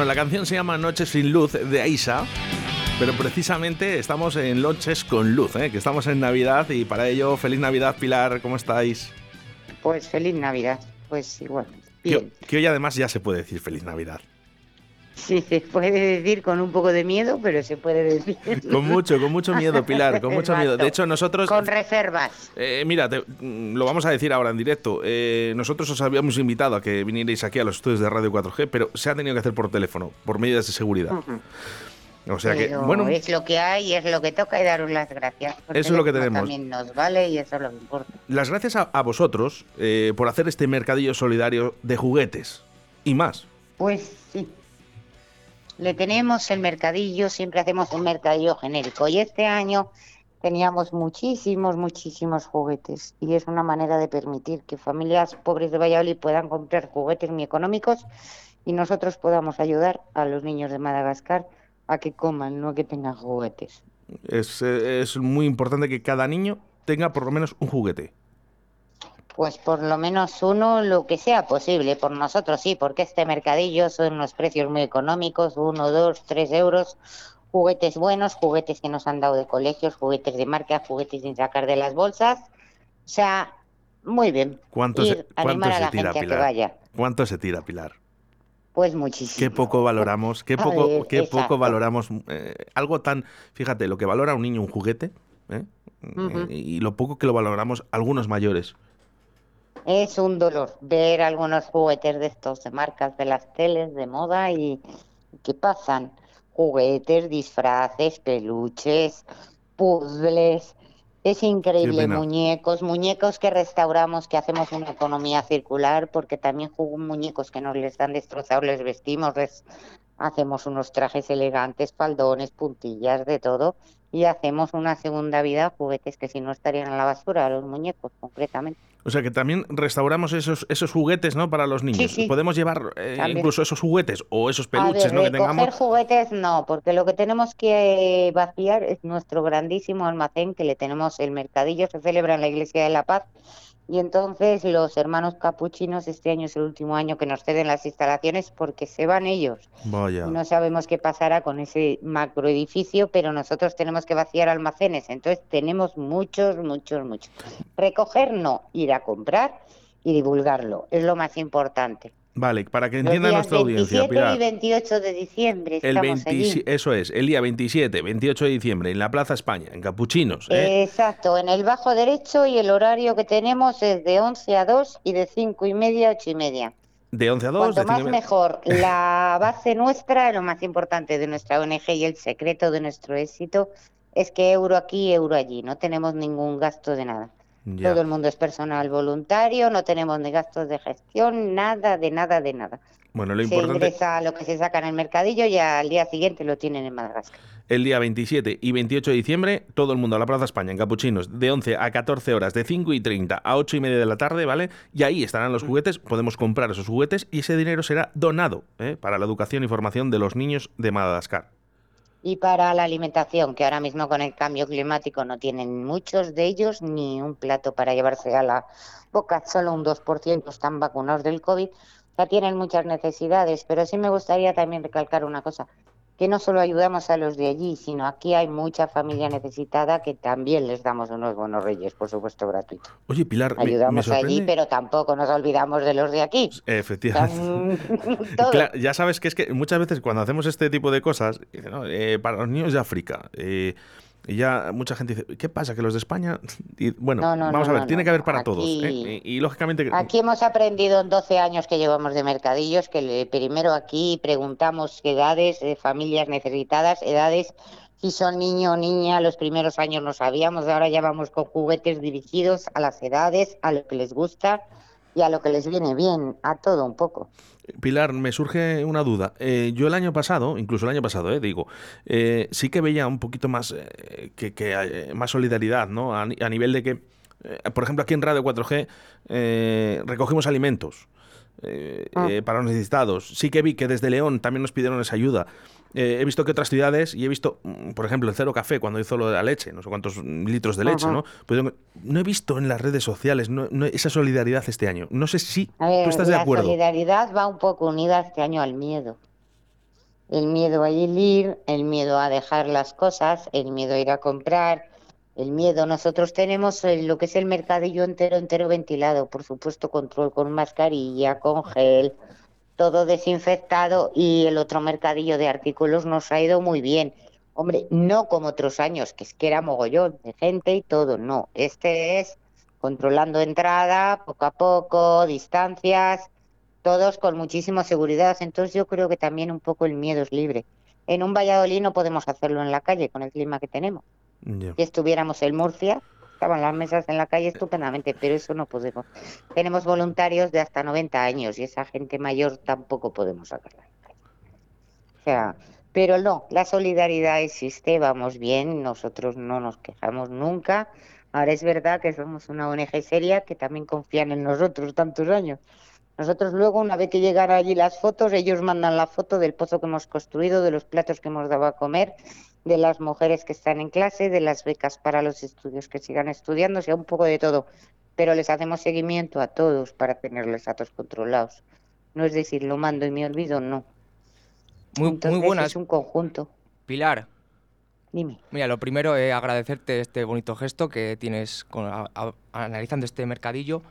Bueno, la canción se llama Noches sin luz de Aisa. Pero precisamente estamos en Noches con Luz, ¿eh? que estamos en Navidad y para ello, feliz Navidad, Pilar, ¿cómo estáis? Pues feliz Navidad, pues igual. Bien. Que, que hoy además ya se puede decir feliz Navidad. Sí, se puede decir con un poco de miedo, pero se puede decir. Con mucho, con mucho miedo, Pilar, con mucho miedo. De hecho, nosotros... Con reservas. Eh, mira, mm, lo vamos a decir ahora en directo. Eh, nosotros os habíamos invitado a que vinierais aquí a los estudios de Radio 4G, pero se ha tenido que hacer por teléfono, por medidas de seguridad. O sea que, bueno, es lo que hay, es lo que toca y daros las gracias. Eso es lo que tenemos. También nos vale y eso es lo que importa. Las gracias a, vosotros eh, por hacer este mercadillo solidario de juguetes y más. Pues sí, le tenemos el mercadillo, siempre hacemos un mercadillo genérico. Y este año teníamos muchísimos, muchísimos juguetes. Y es una manera de permitir que familias pobres de Valladolid puedan comprar juguetes muy económicos y nosotros podamos ayudar a los niños de Madagascar a que coman, no a que tengan juguetes. Es, eh, es muy importante que cada niño tenga por lo menos un juguete. Pues por lo menos uno, lo que sea posible. Por nosotros sí, porque este mercadillo son unos precios muy económicos, uno, dos, tres euros. Juguetes buenos, juguetes que nos han dado de colegios, juguetes de marca, juguetes sin sacar de las bolsas. O sea, muy bien. ¿Cuánto se, tira, Pilar? Vaya. ¿Cuánto se tira, Pilar? Pues muchísimo. Qué poco valoramos, qué poco, qué poco valoramos eh, algo tan, fíjate, lo que valora un niño un juguete, ¿eh? y lo poco que lo valoramos algunos mayores. Es un dolor ver algunos juguetes de estos de marcas de las teles de moda y que pasan juguetes, disfraces, peluches, puzzles. Es increíble, muñecos, muñecos que restauramos, que hacemos una economía circular, porque también muñecos que nos les dan destrozados, les vestimos, les hacemos unos trajes elegantes, faldones, puntillas, de todo, y hacemos una segunda vida juguetes que si no estarían en la basura, los muñecos concretamente. O sea que también restauramos esos, esos juguetes, ¿no? Para los niños. Podemos llevar eh, incluso esos juguetes o esos peluches, ¿no? Que tengamos. juguetes no, porque lo que tenemos que vaciar es nuestro grandísimo almacén que le tenemos el mercadillo se celebra en la Iglesia de la Paz y entonces los hermanos capuchinos, este año es el último año que nos ceden las instalaciones porque se van ellos. Vaya. no sabemos qué pasará con ese macroedificio, pero nosotros tenemos que vaciar almacenes. Entonces tenemos muchos, muchos, muchos. Recoger no, ir a comprar y divulgarlo. Es lo más importante. Vale, para que entienda nuestra audiencia. 27 y 28 de diciembre. El Eso es, el día 27, 28 de diciembre, en la Plaza España, en Capuchinos. ¿eh? Exacto, en el bajo derecho y el horario que tenemos es de 11 a 2 y de 5 y media a 8 y media. De 11 a 2. Cuanto más mejor. La base nuestra, lo más importante de nuestra ONG y el secreto de nuestro éxito es que euro aquí, euro allí. No tenemos ningún gasto de nada. Todo el mundo es personal voluntario, no tenemos ni gastos de gestión, nada, de nada, de nada. Bueno, lo importante... Se ingresa lo que se saca en el mercadillo y al día siguiente lo tienen en Madagascar. El día 27 y 28 de diciembre, todo el mundo a la Plaza España, en Capuchinos, de 11 a 14 horas, de 5 y 30 a 8 y media de la tarde, ¿vale? Y ahí estarán los juguetes, podemos comprar esos juguetes y ese dinero será donado ¿eh? para la educación y formación de los niños de Madagascar y para la alimentación, que ahora mismo con el cambio climático no tienen muchos de ellos ni un plato para llevarse a la boca, solo un 2% están vacunados del COVID, sea, tienen muchas necesidades, pero sí me gustaría también recalcar una cosa, que no solo ayudamos a los de allí, sino aquí hay mucha familia necesitada que también les damos unos buenos reyes, por supuesto, gratuito. Oye, Pilar, ayudamos allí, pero tampoco nos olvidamos de los de aquí. Efectivamente. ya sabes que es que muchas veces cuando hacemos este tipo de cosas, eh, para los niños de África, eh, y ya mucha gente dice, ¿qué pasa? Que los de España... Y, bueno, vamos a ver, tiene que haber para todos. ¿eh? Y, lógicamente... Aquí hemos aprendido en 12 años que llevamos de mercadillos que primero aquí preguntamos edades, de familias necesitadas, edades, si son niño o niña, los primeros años no sabíamos, ahora ya vamos con juguetes dirigidos a las edades, a lo que les gusta y a lo que les viene bien, a todo un poco. Pilar, me surge una duda. Eh, yo el año pasado, incluso el año pasado, eh, digo, eh, sí que veía un poquito más que, más solidaridad, ¿no? A, a nivel de que, por ejemplo, aquí en Radio 4G recogimos alimentos. Ah. para los necesitados. Sí que vi que desde León también nos pidieron esa ayuda. Eh, he visto que otras ciudades, y he visto, mm, por ejemplo, el Cero Café, cuando hizo lo de la leche, no sé cuántos litros de leche, ¿no? Pues no he visto en las redes sociales esa solidaridad este año. No sé si tú estás de acuerdo. La solidaridad va un poco unida este año al miedo. el miedo a ir, el miedo a dejar las cosas, el miedo a ir a comprar, el miedo. Nosotros tenemos lo que es el mercadillo entero, entero ventilado, por supuesto, control con mascarilla, con gel, todo desinfectado y el otro mercadillo de artículos nos ha ido muy bien. Hombre, no como otros años, que es que era mogollón de gente y todo, no. Este es controlando entrada, poco a poco, distancias, todos con muchísima seguridad. Entonces yo creo que también un poco el miedo es libre. En un Valladolid no podemos hacerlo en la calle con el clima que tenemos. Si estuviéramos en Murcia, estaban las mesas en la calle estupendamente, pero eso no podemos. Tenemos voluntarios de hasta 90 años y esa gente mayor tampoco podemos sacarla. O sea, pero no, la solidaridad existe, vamos bien, nosotros no nos quejamos nunca. Ahora es verdad que somos una ONG seria que también confían en nosotros tantos años. Nosotros luego, una vez que llegan allí las fotos, ellos mandan la foto del pozo que hemos construido, de los platos que hemos dado a comer, de las mujeres que están en clase, de las becas para los estudios que sigan estudiando, o sea, un poco de todo. Pero les hacemos seguimiento a todos para tenerles datos controlados. No es decir, lo mando y me olvido, no. Muy, muy buenas. Es un conjunto. Pilar. Dime. Mira, lo primero es agradecerte este bonito gesto que tienes analizando este mercadillo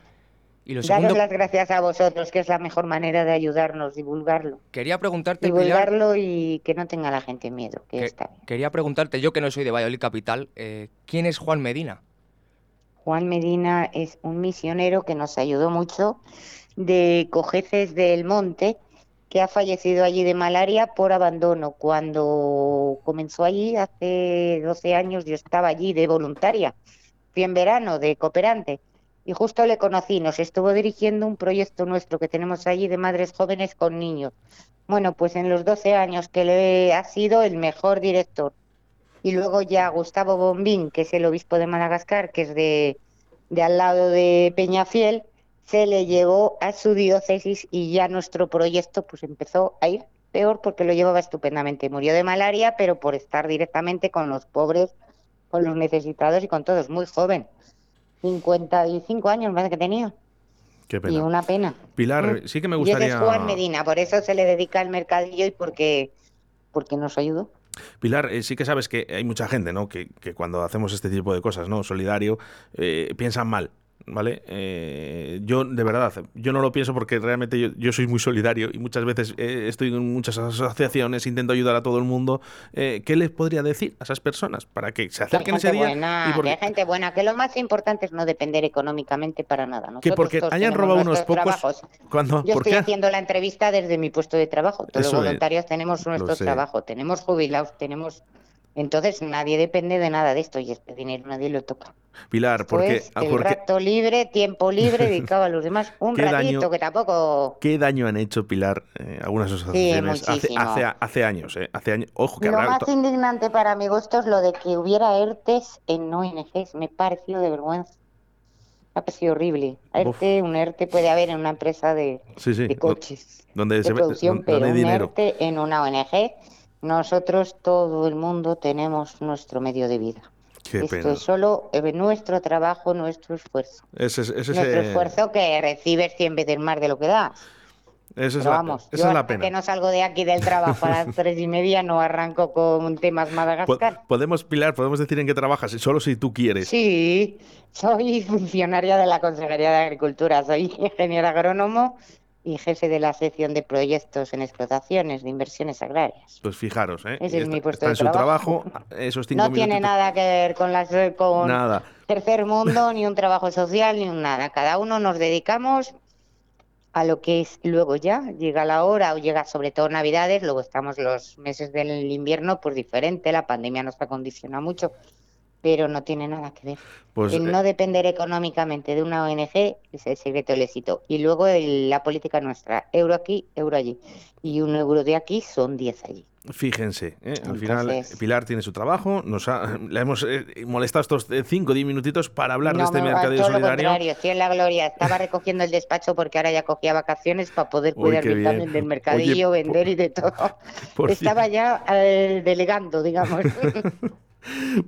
y Daros las gracias a vosotros, que es la mejor manera de ayudarnos, divulgarlo. Quería preguntarte, Divulgarlo y que no tenga la gente miedo, que, está Quería preguntarte, yo que no soy de Valladolid Capital, eh, ¿quién es Juan Medina? Juan Medina es un misionero que nos ayudó mucho de Cojeces del Monte, que ha fallecido allí de malaria por abandono. Cuando comenzó allí, hace 12 años, yo estaba allí de voluntaria. Fui en verano de cooperante y justo le conocí, nos estuvo dirigiendo un proyecto nuestro que tenemos allí de madres jóvenes con niños. Bueno, pues en los 12 años que le ha sido el mejor director. Y luego ya Gustavo Bombín, que es el obispo de Madagascar, que es de, de al lado de Peñafiel, se le llevó a su diócesis y ya nuestro proyecto pues empezó a ir peor porque lo llevaba estupendamente. Murió de malaria, pero por estar directamente con los pobres, con los necesitados y con todos, muy joven. 55 años más que tenía. Qué pena. Y una pena. Pilar, sí que me gustaría... Es Juan Medina, por eso se le dedica al mercadillo y porque, porque nos ayudó. Pilar, eh, sí que sabes que hay mucha gente, ¿no? Que, que, cuando hacemos este tipo de cosas, ¿no? Solidario, eh, piensan mal. ¿Vale? Eh, yo, de verdad, yo no lo pienso porque realmente yo, soy muy solidario y muchas veces eh, estoy en muchas asociaciones, intento ayudar a todo el mundo. Eh, ¿Qué les podría decir a esas personas para que se acerquen ese día? Buena, y gente buena, que lo más importante es no depender económicamente para nada. que porque hayan robado unos pocos. Cuando, yo estoy haciendo la entrevista desde mi puesto de trabajo. Todos los voluntarios tenemos nuestro trabajo, tenemos jubilados, tenemos entonces nadie depende de nada de esto y este dinero nadie lo toca. Pilar, porque, ah, el rato libre, tiempo libre dedicado a los demás, un ratito que tampoco. ¿Qué daño han hecho Pilar eh, algunas asociaciones hace, hace, años? Eh, hace años, ojo que lo más indignante para mi gusto es lo de que hubiera ERTES en ONGs. Me pareció de vergüenza. Ha parecido horrible. ERTE, un ERTE puede haber en una empresa de, coches, donde de producción, pero un ERTE en una ONG nosotros, todo el mundo, tenemos nuestro medio de vida. Esto es solo eh, nuestro trabajo, nuestro esfuerzo. Ese, ese, nuestro esfuerzo que recibes 100 veces más de lo que das. Eso es, vamos, la, es la pena. que no salgo de aquí del trabajo a las tres y media, no arranco con temas Madagascar. Podemos, Pilar, podemos decir en qué trabajas, solo si tú quieres. Sí, soy funcionaria de la Consejería de Agricultura, soy ingeniero agrónomo y jefe de la sección de proyectos en explotaciones de inversiones agrarias. Pues fijaros, ¿eh? Ese es mi puesto de en su trabajo. Esos cinco no tiene nada que ver con las con nada. tercer mundo, ni un trabajo social, ni un nada. Cada uno nos dedicamos a lo que es luego ya llega la hora o llega sobre todo Navidades, luego estamos los meses del invierno, pues diferente, la pandemia nos ha condicionado mucho, pero no tiene nada que ver. Pues, el eh, no depender económicamente de una ONG es el secreto del éxito. Y luego la política nuestra, euro aquí, euro allí. Y un euro de aquí son 10 allí. Fíjense, ¿eh? al final Pilar tiene su trabajo, nos ha, le hemos eh, molestado estos 5 o 10 minutitos para hablar de este mercado solidario. Lo estoy en la gloria, estaba recogiendo el despacho porque ahora ya cogía vacaciones para poder cuidar también del mercadillo, vender y de todo. Estaba ya delegando, digamos.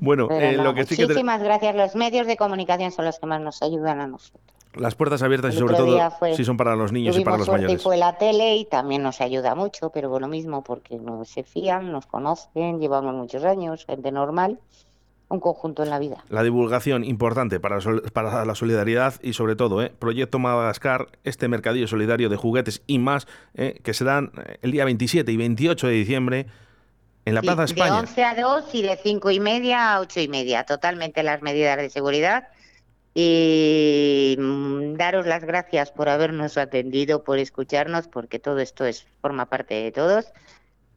bueno, eh, lo que sí que... Muchísimas gracias. Los medios de comunicación son los que más nos ayudan a nosotros. Las puertas abiertas y sobre todo fue- si son para los niños y para los suerte y mayores. fue la tele y también nos ayuda mucho, pero por lo mismo, porque no se fían, nos conocen, llevamos muchos años, gente normal, un conjunto en la vida. La divulgación importante para, para la solidaridad y sobre todo, ¿eh? Proyecto Madagascar, este mercadillo solidario de juguetes y más, ¿eh? que serán eh, el día 27 y 28 de diciembre en la Sí, Plaza De España. 11 a 2 y de 5 y media a 8 y media, totalmente las medidas de seguridad. Y mm, daros las gracias por habernos atendido, por escucharnos, porque todo esto es forma parte de todos.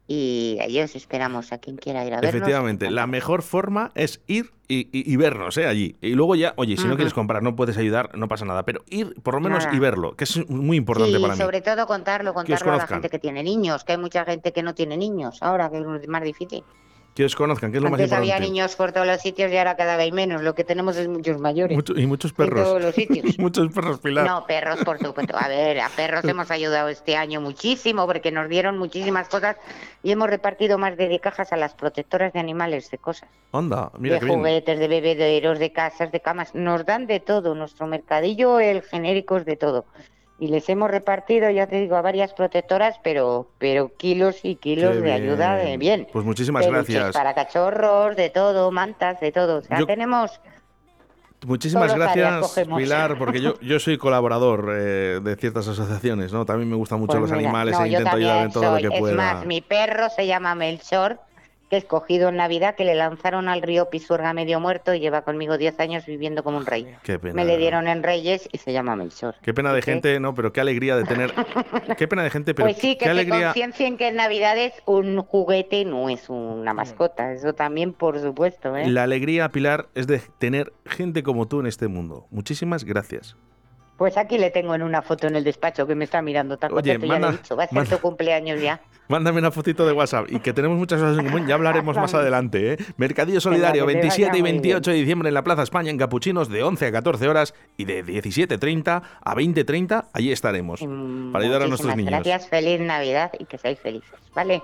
Y ahí os esperamos a quien quiera ir a vernos. Efectivamente, la mejor forma es ir y, y- y vernos ¿eh? allí. Y luego ya, oye, si no quieres comprar, no puedes ayudar, no pasa nada. Pero ir por lo menos Nada. y verlo, que es muy importante sí, para mí. sobre todo contarlo, contarlo a la gente que tiene niños, que hay mucha gente que no tiene niños, ahora que es más difícil. Que os conozcan, que es lo Antes más había importante. niños por todos los sitios y ahora cada vez menos. Lo que tenemos es muchos mayores Mucho- y muchos en perros. todos los sitios. muchos perros, Pilar. No, perros, por supuesto. A ver, a perros hemos ayudado este año muchísimo porque nos dieron muchísimas cosas y hemos repartido más de 10 cajas a las protectoras de animales, de cosas. Onda, mira de qué bien. juguetes, de bebederos, de casas, de camas. Nos dan de todo. Nuestro mercadillo, el genérico es de todo. Y les hemos repartido, ya te digo, a varias protectoras, pero pero kilos y kilos Qué de ayuda de bien. Pues muchísimas Peluches gracias. Para cachorros, de todo, mantas, de todo. O sea, Yo- tenemos Muchísimas Todos gracias. Pilar, porque yo, yo soy colaborador eh, de ciertas asociaciones, ¿no? También me gustan mucho Pues los mira, animales no, e intento ayudar en todo soy. lo que Es pueda. más, mi perro se llama Melchor, que es cogido en Navidad, que le lanzaron al río Pisuerga medio muerto y lleva conmigo 10 años viviendo como un rey. Qué pena. Me le dieron en Reyes y se llama Melchor. Qué pena de ¿Qué? gente, ¿no? Pero qué alegría de tener. Qué pena de gente, pero Pues sí, que qué alegría. conciencien que en Navidades un juguete no es una mascota. Eso también, por supuesto. ¿eh? La alegría, Pilar, es de tener gente como tú en este mundo. Muchísimas gracias. Pues aquí le tengo en una foto en el despacho que me está mirando tan Oye, contento. ya le manda- he dicho, va a ser manda- tu cumpleaños ya. Mándame una fotito de WhatsApp y que tenemos muchas cosas en común. Ya hablaremos más adelante, ¿eh? Mercadillo Solidario, que te vaya 27 y muy 28 de diciembre en la Plaza España, en Capuchinos, de 11 a 14 horas y de 17.30 a 20.30. Allí estaremos para ayudar a nuestros niños. Gracias, feliz Navidad y que seáis felices. ¿Vale?